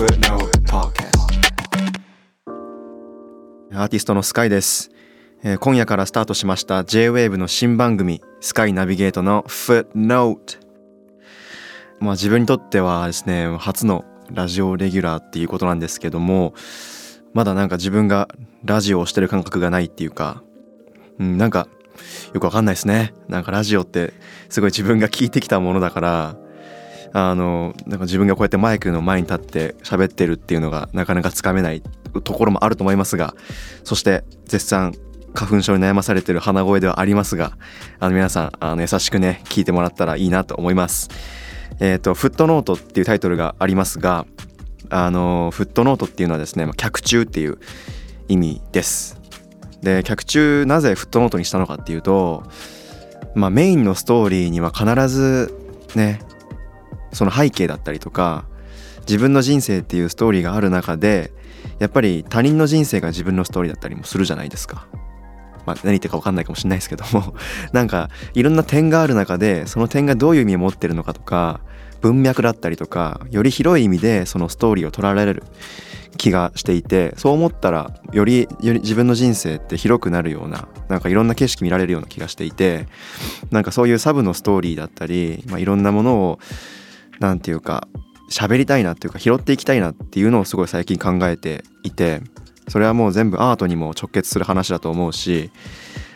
アーティストのスカイです、えー今夜からスタートしました J-WAVE の新番組スカイナビゲートの Footnote まあ自分にとってはですね初のラジオレギュラーっていうことなんですけどもまだなんか自分がラジオをしてる感覚がないっていうか、うん、なんかよくわかんないですね。なんかラジオってすごい自分が聞いてきたものだからあのなんか自分がこうやってマイクの前に立って喋ってるっていうのがなかなかつかめないところもあると思いますがそして絶賛花粉症に悩まされてる鼻声ではありますがあの皆さんあの優しくね聞いてもらったらいいなと思います。えっ、と「フットノート」っていうタイトルがありますがあのフットノートっていうのはですねまあ脚注っていう意味です。で脚注なぜフットノートにしたのかっていうと、まあ、メインのストーリーには必ずねその背景だったりとか自分の人生っていうストーリーがある中でやっぱり他人の人生が自分のストーリーだったりもするじゃないですか。まあ、何言ってるか分かんないかもしれないですけども なんかいろんな点がある中でその点がどういう意味を持ってるのかとか文脈だったりとかより広い意味でそのストーリーを捉えられる気がしていてそう思ったらよりより自分の人生って広くなるようななんかいろんな景色見られるような気がしていてなんかそういうサブのストーリーだったり、まあ、いろんなものをなんていうか喋りたいなっていうか拾っていきたいなっていうのをすごい最近考えていてそれはもう全部アートにも直結する話だと思うし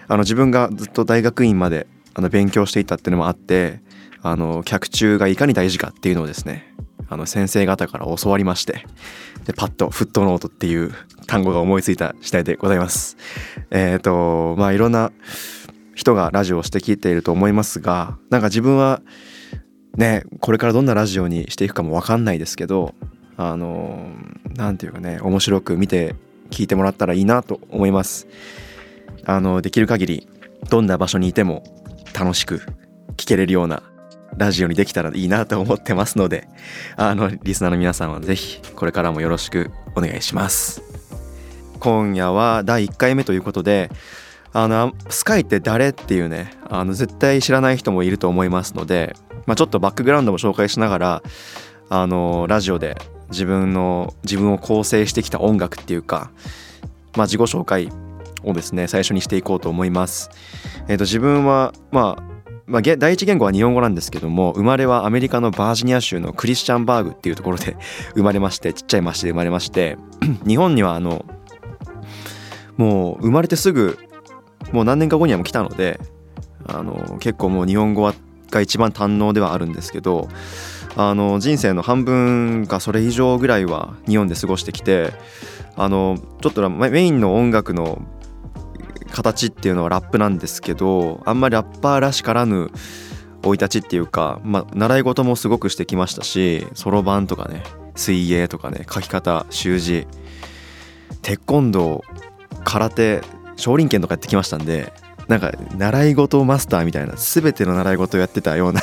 あの自分がずっと大学院まであの勉強していたっていうのもあってあの脚注がいかに大事かっていうのをですねあの先生方から教わりましてでパッとフットノートっていう単語が思いついた次第でございます。えっ、とまあいろんな人がラジオをして聞いていると思いますがなんか自分はねこれからどんなラジオにしていくかも分かんないですけどあのなんていうかね面白く見て聞いてもらったらいいなと思います。あのできる限りどんな場所にいても楽しく聞けれるようなラジオにできたらいいなと思ってますのであのリスナーの皆さんはぜひこれからもよろしくお願いします。今夜は第1回目ということであのスカイって誰っていうねあの絶対知らない人もいると思いますので、まあ、ちょっとバックグラウンドも紹介しながらあのラジオで自分の自分を構成してきた音楽っていうか、まあ、自己紹介をですね最初にしていこうと思います。えー、と自分は、まあまあ、第一言語は日本語なんですけども生まれはアメリカのバージニア州のクリスチャンバーグっていうところで 生まれましてちっちゃい町で生まれまして 日本にはあのもう生まれてすぐもう何年か後にはもう来たのであの結構もう日本語はが一番堪能ではあるんですけどあの人生の半分かそれ以上ぐらいは日本で過ごしてきてあのちょっとメインの音楽の形っていうのはラップなんですけどあんまりラッパーらしからぬ生い立ちっていうか、まあ、習い事もすごくしてきましたしそろばんとかね水泳とかね書き方習字テコンドー空手少林拳とかやってきましたんでなんか習い事マスターみたいな全ての習い事をやってたような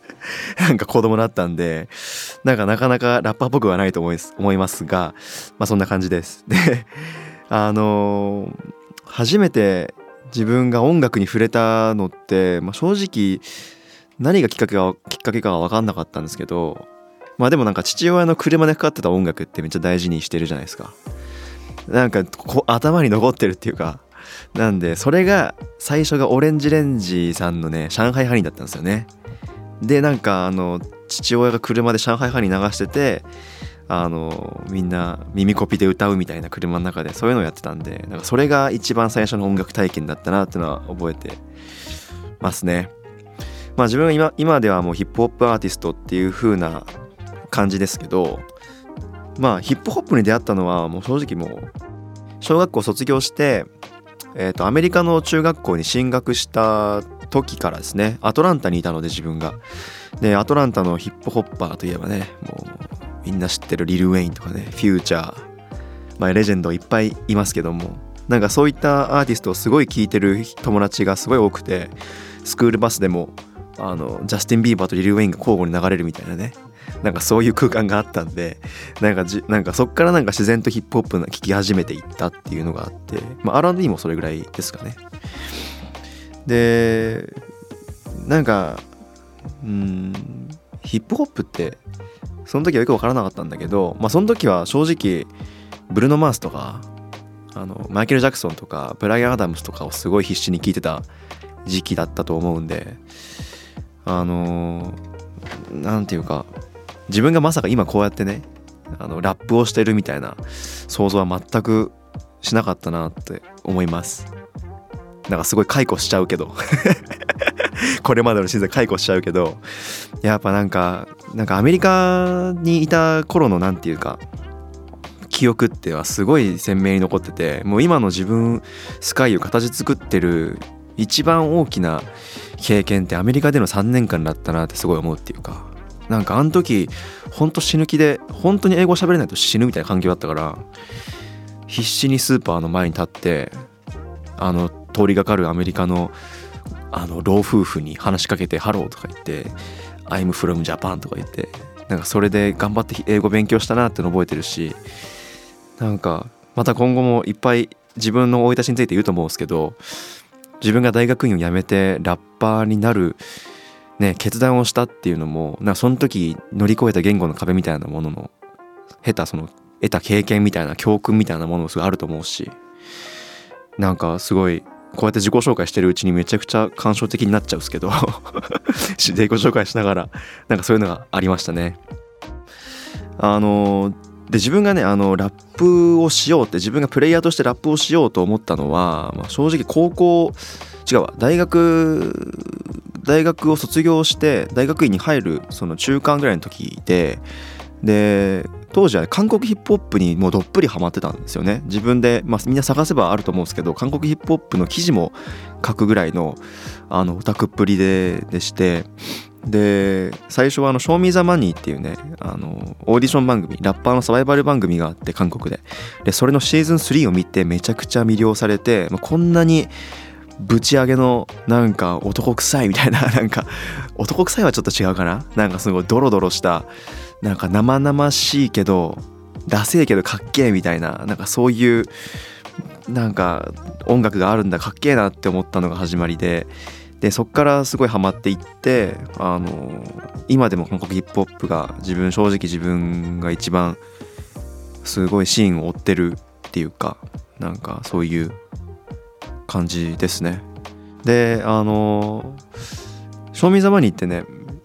なんか子供だったんでなんかなかなかラッパーっぽくはないと思います思いますがまあそんな感じです。であのー初めて自分が音楽に触れたのって、まあ、正直何がきっかけかきっかけかは分かんなかったんですけどまあでもなんか父親の車でかかってた音楽ってめっちゃ大事にしてるじゃないですか。なんか頭に残ってるっていうかなんでそれが最初がオレンジレンジさんのね上海ハニーだったんですよね。でなんかあの父親が車で上海ハニー流しててあのみんな耳コピで歌うみたいな車の中でそういうのをやってたんでなんかそれが一番最初の音楽体験だったなっていうのは覚えてますね。まあ自分は今今ではもうヒップホップアーティストっていう風な感じですけどまあヒップホップに出会ったのはもう正直もう小学校卒業して、えー、とアメリカの中学校に進学した時からですねアトランタにいたので自分が。でアトランタのヒップホッパーといえばねもうみんな知ってるリル・ウェインとかねフューチャー、まあ、レジェンドいっぱいいますけども。なんかそういったアーティストをすごい聴いてる友達がすごい多くてスクールバスでもあのジャスティン・ビーバーとリル・ウェインが交互に流れるみたいなね。なんかそういう空間があったんでなんかじなんかそっからなんか自然とヒップホップな聴き始めていったっていうのがあって、まあ、R&B もそれぐらいですかね。でなんかうんヒップホップってその時はよく分からなかったんだけど、まあ、その時は正直ブルーノ・マースとかあのマイケル・ジャクソンとかブライアン・アダムスとかをすごい必死に聴いてた時期だったと思うんであの何て言うか自分がまさか今こうやってねあのラップをしてるみたいな想像は全くしなかったなって思います。なんかすごい解雇しちゃうけど。これまでのシーズン解雇しちゃうけど。やっぱなんかなんかアメリカにいた頃の何て言うか記憶ってはすごい鮮明に残っててもう今の自分スカイを形作ってる一番大きな経験ってアメリカでの3年間だったなってすごい思うっていうか。なんかあの時ほんと死ぬ気で本当に英語喋れないと死ぬみたいな環境だったから必死にスーパーの前に立ってあの通りがかるアメリカのあの老夫婦に話しかけて「ハロー」とか言って「I'm from Japan」とか言ってなんかそれで頑張って英語勉強したなっての覚えてるしなんかまた今後もいっぱい自分の生い立ちについて言うと思うんですけど自分が大学院を辞めてラッパーになる、ね、決断をしたっていうのもなその時乗り越えた言語の壁みたいなものの下手その得た経験みたいな教訓みたいなものもすごいあると思うしなんかすごいこうやって自己紹介してるうちにめちゃくちゃ感傷的になっちゃうんですけど 自己紹介しながらなんかそういうのがありましたね。あので自分がねあのラップをしようって自分がプレイヤーとしてラップをしようと思ったのは、まあ、正直高校違うわ大学大学を卒業して大学院に入るその中間ぐらいの時でで当時は韓国ヒップホップにもうどっぷりハマってたんですよね。自分で、まあ、みんな探せばあると思うんですけど韓国ヒップホップの記事も書くぐらいのあのオタクっぷりででしてで最初はあの「Show Me the Money」っていうねあのオーディション番組ラッパーのサバイバル番組があって韓国で。でそれのシーズン3を見てめちゃくちゃ魅了されて、まあ、こんなにぶち上げのなんか男臭いみたいな なんか男臭いはちょっと違うかな？なんかすごいドロドロしたなんか生々しいけどダセえけどかっけえみたいななんかそういうなんか音楽があるんだかっけえなって思ったのが始まりででそっからすごいハマっていってあの今でも韓国ヒップホップが自分正直自分が一番すごいシーンを追ってるっていうかなんかそういう感じですね。であの「賞味ざまに」ってね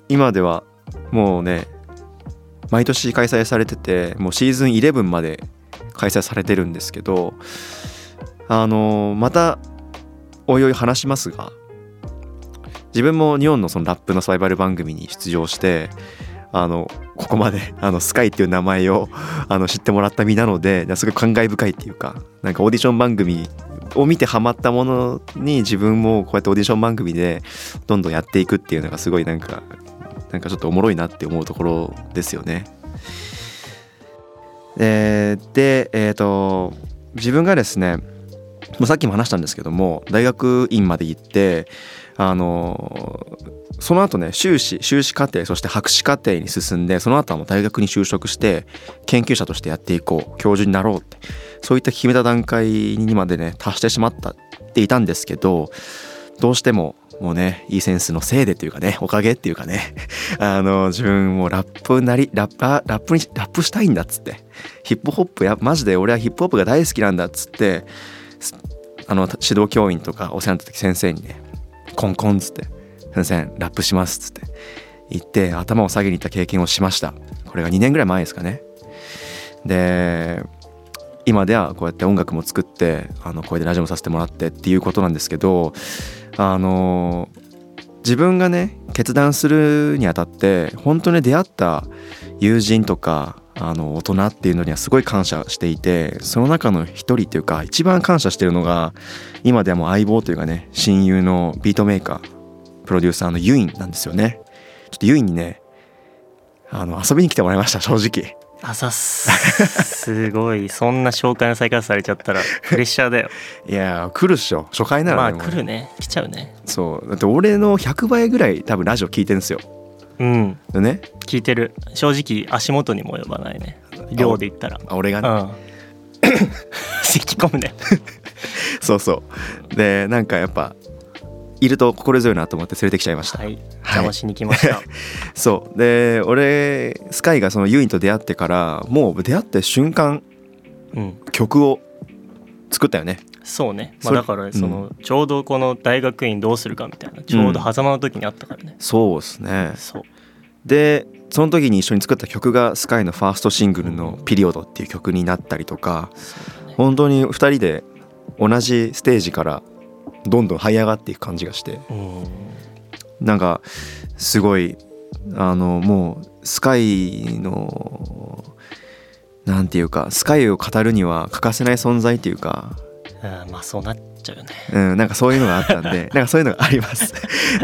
今ではもうね毎年開催されててもうシーズン11まで開催されてるんですけどあのまたおいおい話しますが自分も日本のそのラップのサバイバル番組に出場してあのここまで あのスカイっていう名前をあの知ってもらった身なのですごい感慨深いっていうかなんかオーディション番組を見てハマったものに自分もこうやってオーディション番組でどんどんやっていくっていうのがすごいなんかなんかちょっとおもろいなって思うところですよね。えー、でえっ、ー、と自分がですねさっきも話したんですけども大学院まで行ってあのその後ね修士修士課程そして博士課程に進んでその後はもう大学に就職して研究者としてやっていこう教授になろうってそういった決めた段階にまでね達してしまったっていたんですけどどうしてももうねいいセンスのせいでというかねおかげっていうかね あの自分もラップなりラッパラップにラップしたいんだっつってヒップホップやマジで俺はヒップホップが大好きなんだっつってあの指導教員とかお世話になった時先生にねコンコンっつって「先生ラップします」っつって言って頭を下げに行った経験をしました。これが2年ぐらい前ですかね。で今ではこうやって音楽も作ってあのこれでラジオもさせてもらってっていうことなんですけどあの自分がね決断するにあたって本当に出会った友人とかあの大人っていうのにはすごい感謝していてその中の一人というか一番感謝してるのが今ではもう相棒というかね親友のビートメーカープロデューサーの uin なんですよね。ちょっと uin にねあの遊びに来てもらいました正直。あざっす。すごい。そんな紹介の再開されちゃったらプレッシャーだよ。いや来るっしょ。初回ならまあ来るね。来ちゃうね。そう。だって俺の100倍ぐらい多分ラジオ聞いてんですようん。ね。聞いてる。正直足元にも及ばないね。量で言ったら。あ俺がね、うん。咳込むね。そうそう。でなんかやっぱいると心強いなと思って連れてきちゃいました、はい。邪魔しに来ました、そう。で俺スカイがそのユインと出会ってからもう出会って瞬間うん。曲を作ったよねそうね、まあ、だからその、ちょうどこの大学院どうするかみたいなちょうど狭間の時にあったからね、そうですね。でその時に一緒に作った曲がスカイのファーストシングルの「ピリオド」っていう曲になったりとかね。本当に2人で同じステージからどんどん這い上がっていく感じがして。うん。なんかすごいあのもうスカイのなんていうかスカイを語るには欠かせない存在っていうかまあそうなっちゃうよね。うん、なんかそういうのがあったんで なんかそういうのがあります。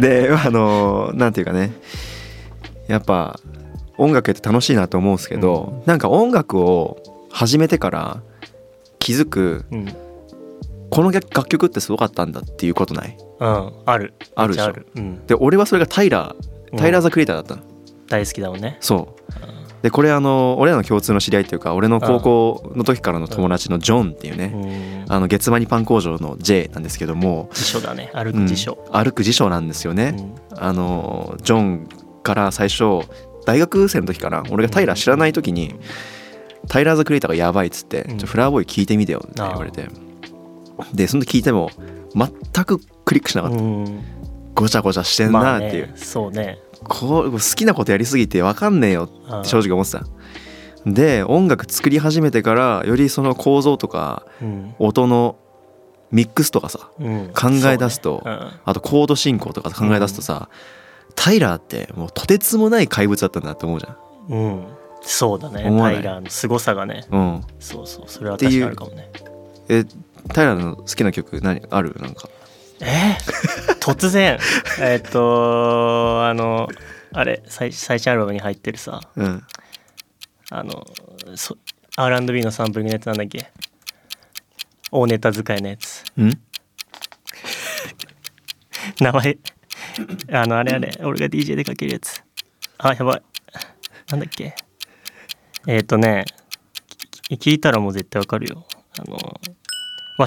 であのなんていうかね。やっぱ音楽って楽しいなと思うんですけど、なんか音楽を始めてから気づくうん。この楽曲ってすごかったんだっていうことない？うんある。あるでしょ？うん、で俺はそれがタイラータイラー・ザ・クリエイターだったの、大好きだもんね。そうでこれあの俺らの共通の知り合いっていうか俺の高校の時からの友達のジョンっていううね、んあの月間にパン工場の J なんですけども、辞書だね。歩うん。く辞書、歩く辞書なんですよね、うん。あのジョンから最初大学生の時かな。俺がタイラー知らない時に「タイラー・ザ・クリエイターがやばい」っつって「うんちょフラワーボーイ聞いてみてよ」って言われてでその時聞いても全くクリックしなかった、うん。ごちゃごちゃしてんまあなっていう、ねそうねこう好きなことやりすぎて分かんねえよって正直思ってた。で音楽作り始めてからよりその構造とかうん。音のミックスとかさうん。考え出すとそうね。あとコード進行とか考え出すとさ、タイラーってもうとてつもない怪物だったんだって思うじゃん。うん、うんそうだね。タイラーの凄さがね。うん、そうそう。それは確かにあるかもね。えタイラーの好きな曲何？ある？なんかえ？ー 突然。えーっとあのあれ？最最新アルバムに入ってるさ。うん。あのそ R&B のサンプリングのやつなんだっけ？大ネタ使いのやつ。ん？名前。あのあれあれ。俺が DJ でかけるやつ。あやばい。なんだっけ？えっ、ー、とねき聞いたらもう絶対わかるよ。あの「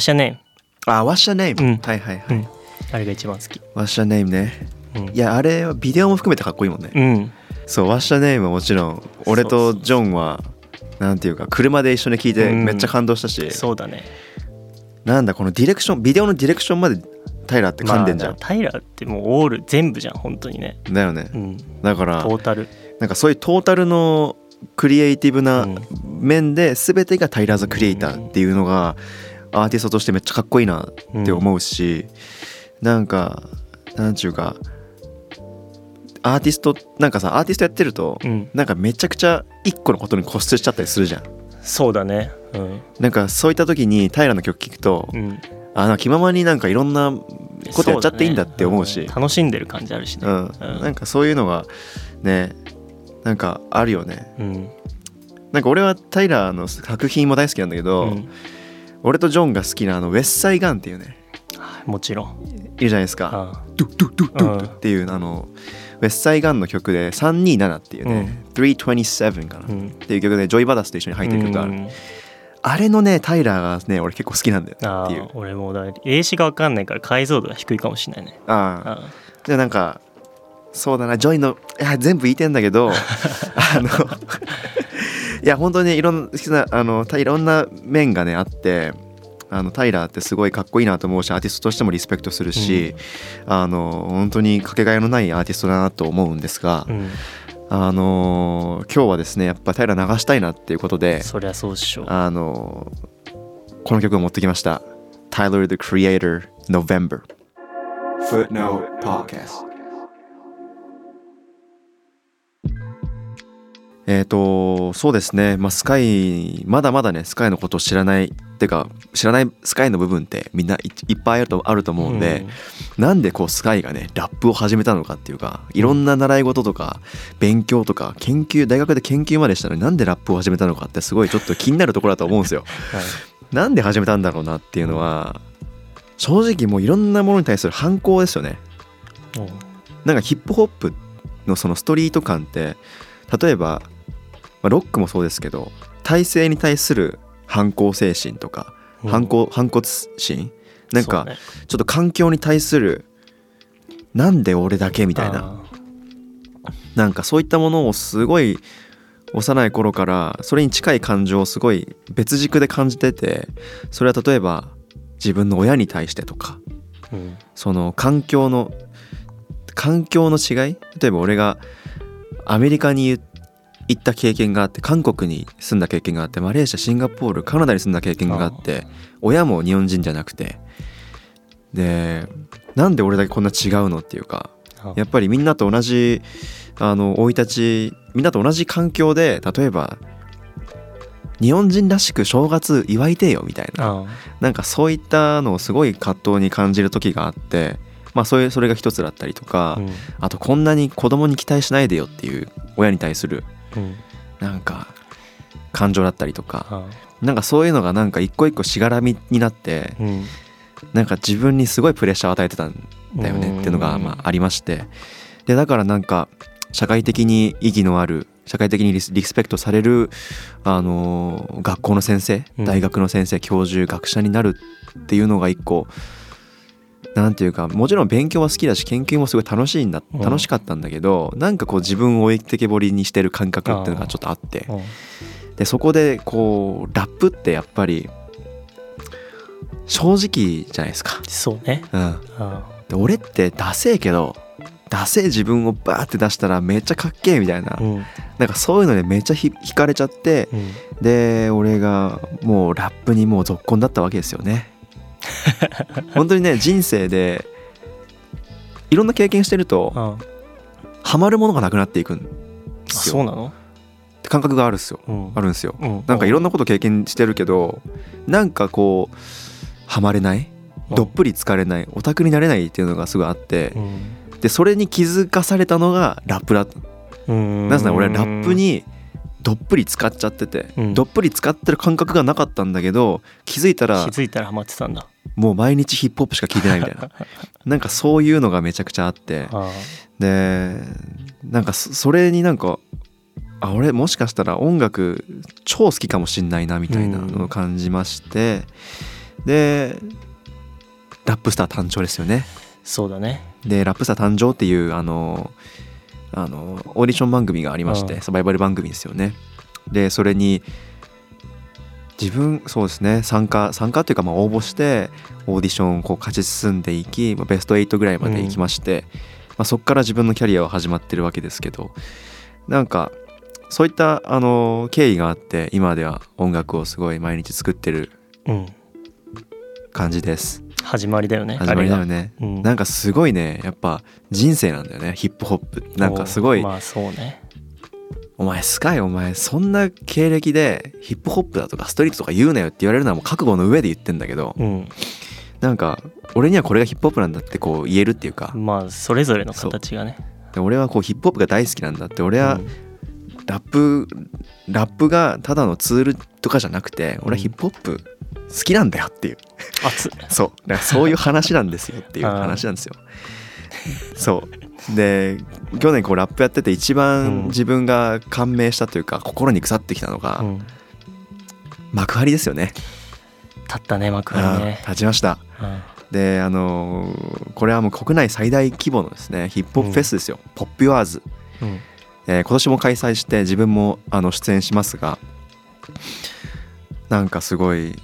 ワッシャネあ What's your name?、うん。はいはいはい、ーム」うん。あれが一番好き？What's your name ね。うん。いやあれはビデオも含めてかっこいいもんね、うん。そう What's your name はもちろん俺とジョンはなんていうか車で一緒に聴いてうん。めっちゃ感動したし、そうだね。なんだこのディレクションビデオのディレクションまでタイラーって噛んでんじゃん、まあタイラーってもうオール全部じゃん本当にね。だよね。うん。だからトータル。なんかそういうトータルのクリエイティブうなん。面で全てがタイラー・ザ・クリエイターっていうのがアーティストとしてめっちゃかっこいいなって思うし、なんかなんちゅうかアーティストなんかさアーティストやってるとうん。なんかめちゃくちゃ一個のことに固執しちゃったりするじゃん。そうだね。うん。なんかそういった時にタイラーの曲聴くと、うん。あなんか気ままになんかいろんなことやっちゃっていいんだって思うし。ね。ん楽しんでる感じあるしね。うん。うん。なんかそういうのがねなんかあるよね。うん。なんか俺はタイラーの作品も大好きなんだけど、うん俺とジョンが好きなあのウェッサイガンっていうね。もちろん。いるじゃないですか。あドゥドゥドゥドゥっていうあの Westside Gunn の曲で327っていうね、327かな、うん。っていう曲で Joey Bada$$と一緒に入ってる曲がある、うん。あれのね Tyler がね俺結構好きなんだよあっていう。ー俺もだ英詞が分かんないから解像度が低いかもしれないね。あああじゃあなんかそうだな Joey のいや全部言いてんだけど あのいや本当にいろんな好きなあのたいろんな面がねあってあのタイラーってすごいかっこいいなと思うしアーティストとしてもリスペクトするし、あの本当にかけがえのないアーティストだなと思うんですが、うん。あの今日はですねやっぱタイラー流したいなっていうことでそりゃそうっしょ。あのこの曲を持ってきました。Tyler the Creator November Footnote Podcast えっ、とそうですね、まあ、スカイまだまだねスカイのことを知らないってか知らないスカイの部分ってみんないいっぱいあるとあると思うんで、なんでこうスカイがねラップを始めたのかっていうかいろんな習い事とか勉強とか研究大学で研究までしたのになんでラップを始めたのかってすごいちょっと気になるところだと思うんですよ。はいなんで始めたんだろうなっていうのは正直もういろんなものに対する反抗ですよね。うんなんかヒップホップのそのストリート感って例えば、まあ、ロックもそうですけど体制に対する反抗精神とかうん。反抗反骨心？なんかちょっと環境に対するなんで俺だけみたいな。あなんかそういったものをすごい幼い頃からそれに近い感情をすごい別軸で感じててそれは例えば自分の親に対してとかーうん。その環境の環境の違い？例えば俺がアメリカに行った経験があって韓国に住んだ経験があってマレーシアシンガポールカナダに住んだ経験があって親も日本人じゃなくて。でなんで俺だけこんな違うのっていうかあやっぱりみんなと同じあの生い立ちみんなと同じ環境で例えば日本人らしく正月祝いてよみたいな。あなんかそういったのをすごい葛藤に感じる時があってまあそれそれが一つだったりとか、うん。あとこんなに子供に期待しないでよっていう親に対するうんなんか感情だったりとかあなんかそういうのがなんか一個一個しがらみになってうん。なんか自分にすごいプレッシャーを与えてたんだよねっていうのがまあありまして。でだからなんか社会的に意義のある社会的にリスペクトされる、あのー学校の先生うん。大学の先生教授学者になるっていうのが一個ていうかもちろん勉強は好きだし研究もすごい楽しいんだうん。楽しかったんだけどなんかこう自分を置いてけぼりにしてる感覚っていうのがちょっとあって。うん。でそこでこうラップってやっぱり正直じゃないですか。そうね。うん。あで俺ってダセえけどダセえ自分をバーって出したらめっちゃかっけえみたいな。ーうん。なんかそういうのでめっちゃひ惹かれちゃってうん。で俺がもうラップにもう続婚だったわけですよね本当にね人生でいろんな経験してるとあハマるものがなくなっていくんであすよ。そうなの？って感覚があるんですよ。うん。あるんですよ。うん。なんかいろんなこと経験してるけどなんかこうハマれない？どっぷり疲れない？オタクになれないっていうのがすごいあってうん。でそれに気づかされたのがラップだった。うん。なぜなら俺はラップにどっぷり使っちゃってて、うん。どっぷり使ってる感覚がなかったんだけど気づいたら気づいたらハマってたんだ。もう毎日ヒップホップしか聞いてないみたいな。なんかそういうのがめちゃくちゃあって。あでなんかそそれになんかあ俺もしかしたら音楽超好きかもしんないなみたいなのを感じまして、でラップスター誕生ですよね。そうだね。でラップスター誕生っていうあのあのオーディション番組がありまして、うん。サバイバル番組ですよね。でそれに自分そうですね参加参加っていうかまあ応募してオーディションをこう勝ち進んでいきまあベスト8ぐらいまで行きまして、まあ、そこから自分のキャリアは始まってるわけですけどなんかそういったあの経緯があって今では音楽をすごい毎日作ってるうん。感じです始まりだよね。始まりだよね。ねうん。なんかすごいね。やっぱ人生なんだよね。ヒップホップ。なんかすごいまあそうね。お前スカイお前そんな経歴でヒップホップだとかストリートとか言うなよって言われるのはもう覚悟の上で言ってんだけどうん。なんか俺にはこれがヒップホップなんだってこう言えるっていうか。まあそれぞれの形がね。で俺はこうヒップホップが大好きなんだって俺はうんラップラップがただのツールとかじゃなくて俺はヒップホップ好きなんだよっていう。そう。だからそういう話なんですよっていう話なんですよ。そう。で去年こうラップやってて一うん。番自分が感銘したというか心に腐ってきたのが、うん。幕張ですよね。立ったね幕張あねー立ちました。うん。であのーこれはもう国内最大規模のですねヒップホップフェスですよ、ポップワーズ、うんえー今年も開催して自分もあの出演しますがなんかすごい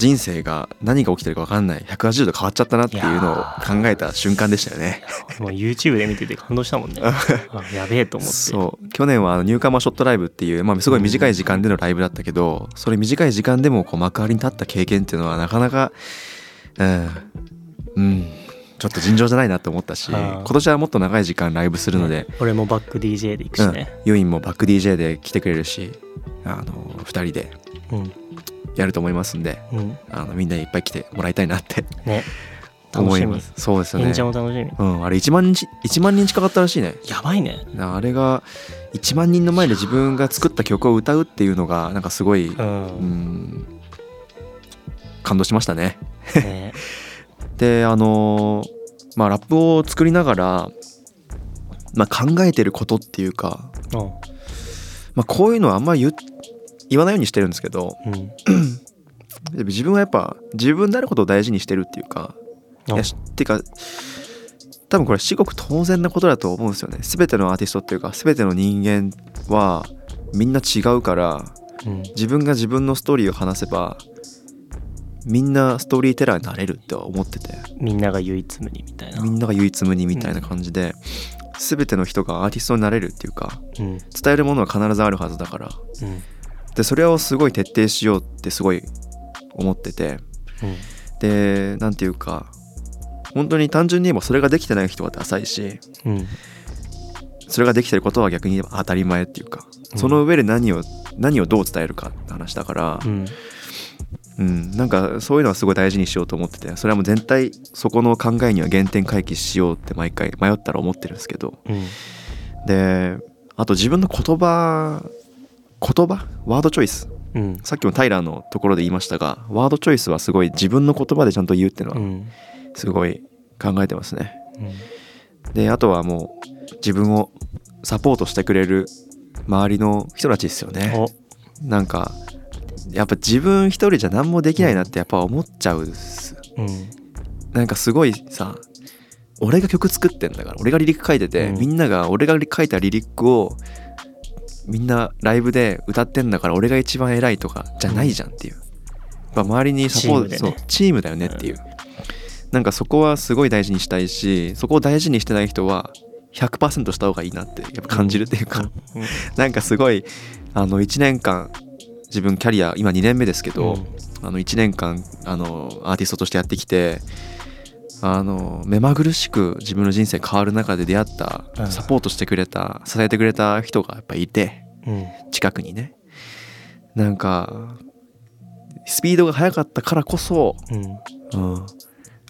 人生が何が起きてるか分かんない。180度変わっちゃったなっていうのを考えた瞬間でしたよね。もう YouTube で見てて感動したもんね。あやべえと思って。そう。去年はあのニューカマーショットライブっていう、まあ、すごい短い時間でのライブだったけどそれ短い時間でもこう幕張に立った経験っていうのはなかなかうん、うん、ちょっと尋常じゃないなと思ったし今年はもっと長い時間ライブするので、俺もバック DJ で行くしうん。ね、ユインもバック DJ で来てくれるしあの2人でうん。やると思いますんでうん。あのみんなにいっぱい来てもらいたいなってね。楽しみ思います。そうですよね。演者も楽しみ。うん、あれ1万人1万人近かったらしいね。やばいね。あれが1万人の前で自分が作った曲を歌うっていうのがなんかすごい、ううんん、感動しましたね。ね であのーまあラップを作りながら、まあ、考えてることっていうか、うん。まあ、こういうのはあんまり言う言わないようにしてるんですけどうん。自分はやっぱ自分であることを大事にしてるっていうかいうん。やていうか多分これ至極当然なことだと思うんですよね。全てのアーティストっていうか全ての人間はみんな違うからうん。自分が自分のストーリーを話せばみんなストーリーテラーになれるって思ってて。みんなが唯一無二みたいな。みんなが唯一無二みたいな感じで、全ての人がアーティストになれるっていうかうん。伝えるものは必ずあるはずだから。うん。でそれをすごい徹底しようってすごい思ってて。うん。でなんていうか本当に単純に言えばそれができてない人はダサいしうん。それができてることは逆に言えば当たり前っていうかうん。その上で何を何をどう伝えるかって話だから、うんうん、なんかそういうのはすごい大事にしようと思っててそれはもう全体そこの考えには原点回帰しようって毎回迷ったら思ってるんですけどうん。であと自分の言葉言葉？ワードチョイス？うん。さっきもタイラーのところで言いましたがワードチョイスはすごい自分の言葉でちゃんと言うっていうのはうん。すごい考えてますね。うん。であとはもう自分をサポートしてくれる周りの人たちですよね。お。なんかやっぱ自分一人じゃ何もできないなってやっぱ思っちゃうっす。うん。なんかすごいさ俺が曲作ってんだから俺がリリック書いてて、うん。みんなが俺が書いたリリックをみんなライブで歌ってんだから俺が一番偉いとかじゃないじゃんっていう、やっぱ周りにサポートチーねチームだよねっていう、なんかそこはすごい大事にしたいしそこを大事にしてない人は100%した方がいいなってやっぱ感じるっていうか、うん。なんかすごいあの1年間自分キャリア今2年目ですけど、あの1年間あのアーティストとしてやってきてあの目まぐるしく自分の人生変わる中で出会ったうん。サポートしてくれた支えてくれた人がやっぱいてうん。近くにね。なんかスピードが速かったからこそ、うん。うん、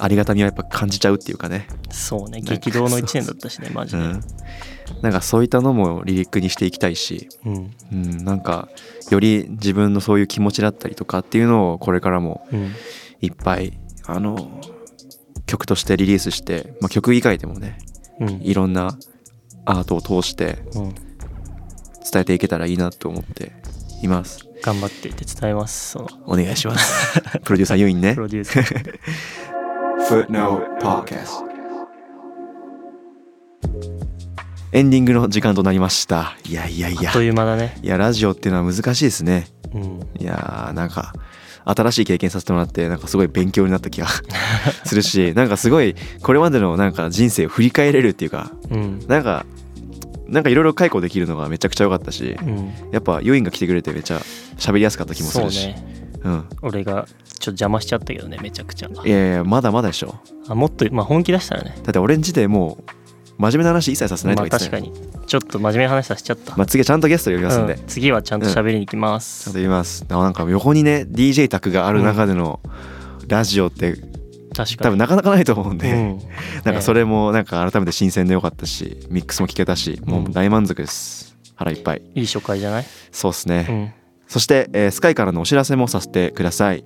ありがたみはやっぱ感じちゃうっていうかね、そうね。激動の一年だったしねマジで。うん、なんかそういったのもリリックにしていきたいし、うん。うん、なんかより自分のそういう気持ちだったりとかっていうのをこれからもうん。いっぱいあの曲としてリリースして、まあ、曲以外でもねうん。いろんなアートを通してうん。伝えていけたらいいなと思っています。頑張っていて伝えますその。お願いします。プロデューサーユインね。プロデューサー Footnote Podcast エンディングの時間となりました。いやいやいや。あっという間だね。いやラジオっていうのは難しいですね。うん。いやーなんか新しい経験させてもらってなんかすごい勉強になった気が するしなんかすごいこれまでのなんか人生を振り返れるっていうかうん。なんかなんかいろいろ解雇できるのがめちゃくちゃ良かったしうん。やっぱユインが来てくれてめっちゃ喋りやすかった気もするし。ねうん。俺がちょっと邪魔しちゃったけどねめちゃくちゃ。いやいやまだまだでしょ。あもっとまあ本気出したらね。だって俺んちでもう真面目な話一切させないとか言って確かに。ちょっと真面目な話させちゃった、まあ次はちゃんとゲスト呼びますんで、うん。次はちゃんと喋りに行きまゃんと言います。なんか横にね DJ 宅がある中でのラジオって確かに。多分なかなかないと思うんで、うん。なんかそれもなんか改めて新鮮でよかったしミックスも聞けたしもう大満足です。腹いっぱい。いい初回じゃない、そうですね、うんそして、えースカイからのお知らせもさせてください、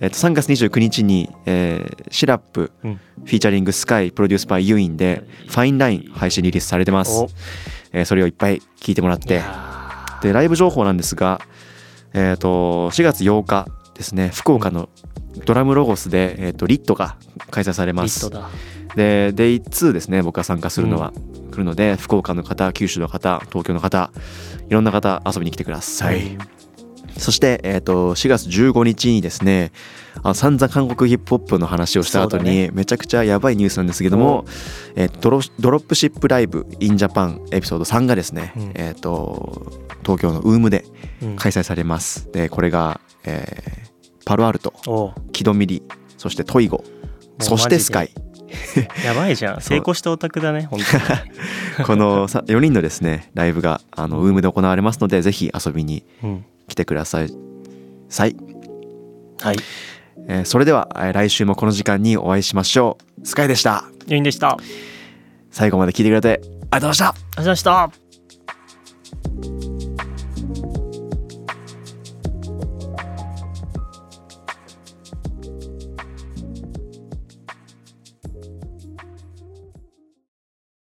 えー、と3月29日に、えーシラップうん。フィーチャリングスカイプロデュースバイユインでファインライン配信リリースされてます。お、えーそれをいっぱい聞いてもらっいてやでライブ情報なんですが、えー、と4月8日ですね福岡のドラムロゴスで、えー、とリットが開催されーます。リットだ。で Day2 ですね僕が参加するのは、来るので福岡の方九州の方東京の方いろんな方遊びに来てください、そして、えー、と4月15日にですねあの散々韓国ヒップホップの話をした後に、めちゃくちゃやばいニュースなんですけども、えードロドロップシップライブ in Japan エピソード3がですね、うん。えー、と東京のウームでうん。開催されます。でこれが、えーパルアルトおう。キドミリそしてトイゴそしてスカイ。やばいじゃん。成功したオタクだね本当 このさ4人のですねライブがあのウームで行われますのでぜひ遊びに来てください。はい。はい、えー、それでは、えー、来週もこの時間にお会いしましょう。スカイでした。ユンでした。最後まで聞いてくれてありがとうございました。ありがとうございました。